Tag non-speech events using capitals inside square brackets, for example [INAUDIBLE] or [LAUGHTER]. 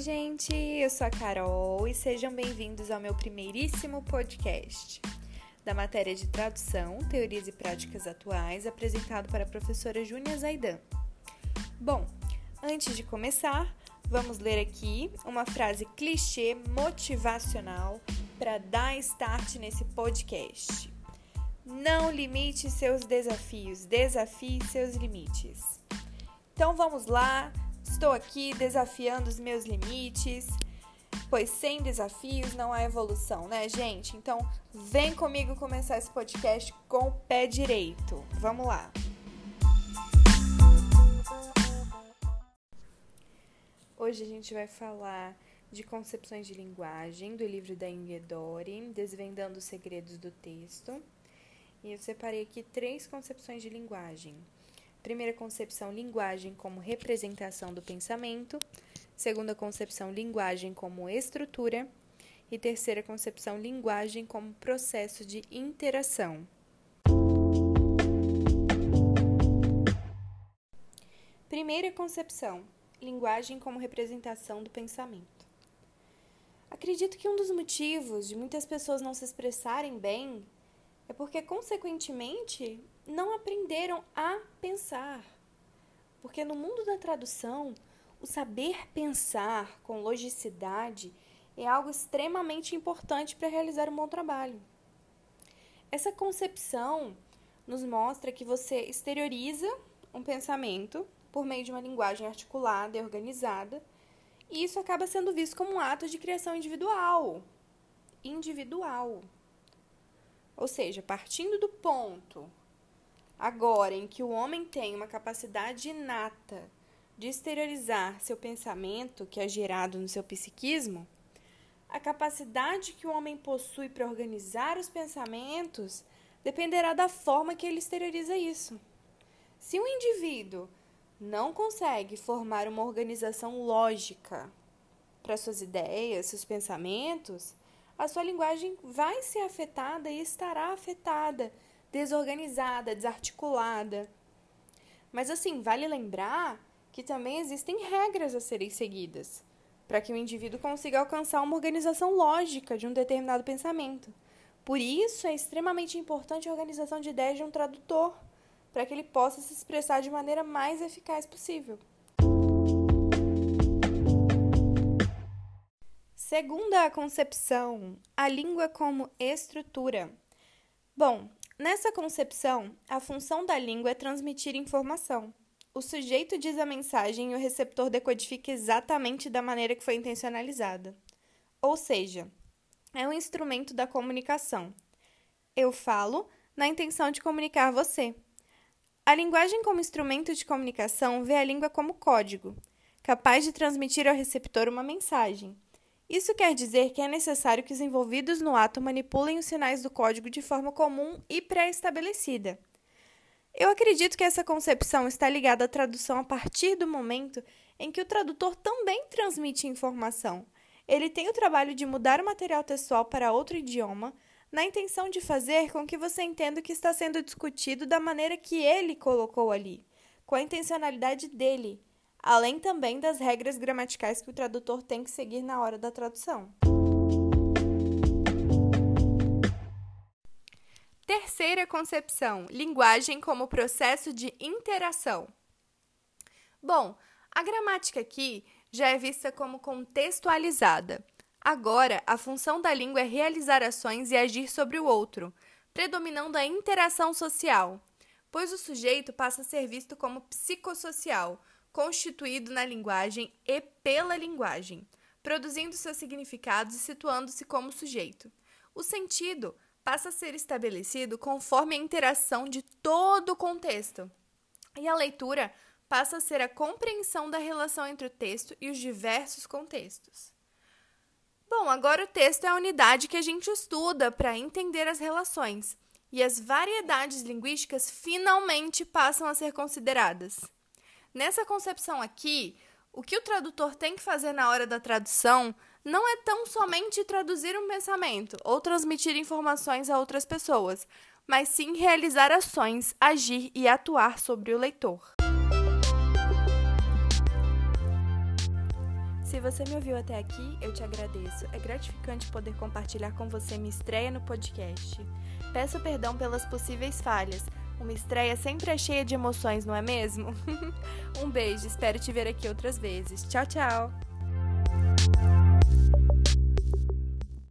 Oi, gente, eu sou a Carol e sejam bem-vindos ao meu primeiríssimo podcast da matéria de tradução, teorias e práticas atuais, apresentado para a professora Júnia Zaidan. Bom, antes de começar, vamos ler aqui uma frase clichê motivacional para dar start nesse podcast. Não limite seus desafios, desafie seus limites. Então vamos lá, Estou aqui desafiando os meus limites, pois sem desafios não há evolução, né, gente? Então, vem comigo começar esse podcast com o pé direito. Vamos lá. Hoje a gente vai falar de concepções de linguagem do livro da Ingrid Dori, Desvendando os Segredos do Texto. E eu separei aqui três concepções de linguagem. Primeira concepção, linguagem como representação do pensamento. Segunda concepção, linguagem como estrutura. E terceira concepção, linguagem como processo de interação. Primeira concepção, linguagem como representação do pensamento. Acredito que um dos motivos de muitas pessoas não se expressarem bem é porque, consequentemente, não aprenderam a pensar. Porque no mundo da tradução, o saber pensar com logicidade é algo extremamente importante para realizar um bom trabalho. Essa concepção nos mostra que você exterioriza um pensamento por meio de uma linguagem articulada e organizada, e isso acaba sendo visto como um ato de criação individual. Individual. Ou seja, partindo do ponto agora em que o homem tem uma capacidade inata de exteriorizar seu pensamento, que é gerado no seu psiquismo, a capacidade que o homem possui para organizar os pensamentos dependerá da forma que ele exterioriza isso. Se um indivíduo não consegue formar uma organização lógica para suas ideias, seus pensamentos, a sua linguagem vai ser afetada e estará afetada, desorganizada, desarticulada. Mas assim, vale lembrar que também existem regras a serem seguidas para que o indivíduo consiga alcançar uma organização lógica de um determinado pensamento. Por isso é extremamente importante a organização de ideias de um tradutor, para que ele possa se expressar de maneira mais eficaz possível. Segunda concepção, a língua como estrutura. Bom, nessa concepção, a função da língua é transmitir informação. O sujeito diz a mensagem e o receptor decodifica exatamente da maneira que foi intencionalizada. Ou seja, é um instrumento da comunicação. Eu falo na intenção de comunicar você. A linguagem como instrumento de comunicação vê a língua como código, capaz de transmitir ao receptor uma mensagem isso quer dizer que é necessário que os envolvidos no ato manipulem os sinais do código de forma comum e pré-estabelecida. Eu acredito que essa concepção está ligada à tradução a partir do momento em que o tradutor também transmite informação. Ele tem o trabalho de mudar o material textual para outro idioma, na intenção de fazer com que você entenda o que está sendo discutido da maneira que ele colocou ali, com a intencionalidade dele, além também das regras gramaticais que o tradutor tem que seguir na hora da tradução. Terceira concepção: linguagem como processo de interação. Bom, a gramática aqui já é vista como contextualizada. Agora, a função da língua é realizar ações e agir sobre o outro, predominando a interação social, pois o sujeito passa a ser visto como psicossocial, constituído na linguagem e pela linguagem, produzindo seus significados e situando-se como sujeito. O sentido passa a ser estabelecido conforme a interação de todo o contexto. E a leitura passa a ser a compreensão da relação entre o texto e os diversos contextos. Bom, agora o texto é a unidade que a gente estuda para entender as relações, e as variedades linguísticas finalmente passam a ser consideradas. Nessa concepção aqui, o que o tradutor tem que fazer na hora da tradução não é tão somente traduzir um pensamento ou transmitir informações a outras pessoas, mas sim realizar ações, agir e atuar sobre o leitor. Se você me ouviu até aqui, eu te agradeço. É gratificante poder compartilhar com você minha estreia no podcast. Peço perdão pelas possíveis falhas. Uma estreia sempre é cheia de emoções, não é mesmo? [LAUGHS] um beijo, espero te ver aqui outras vezes. Tchau, tchau!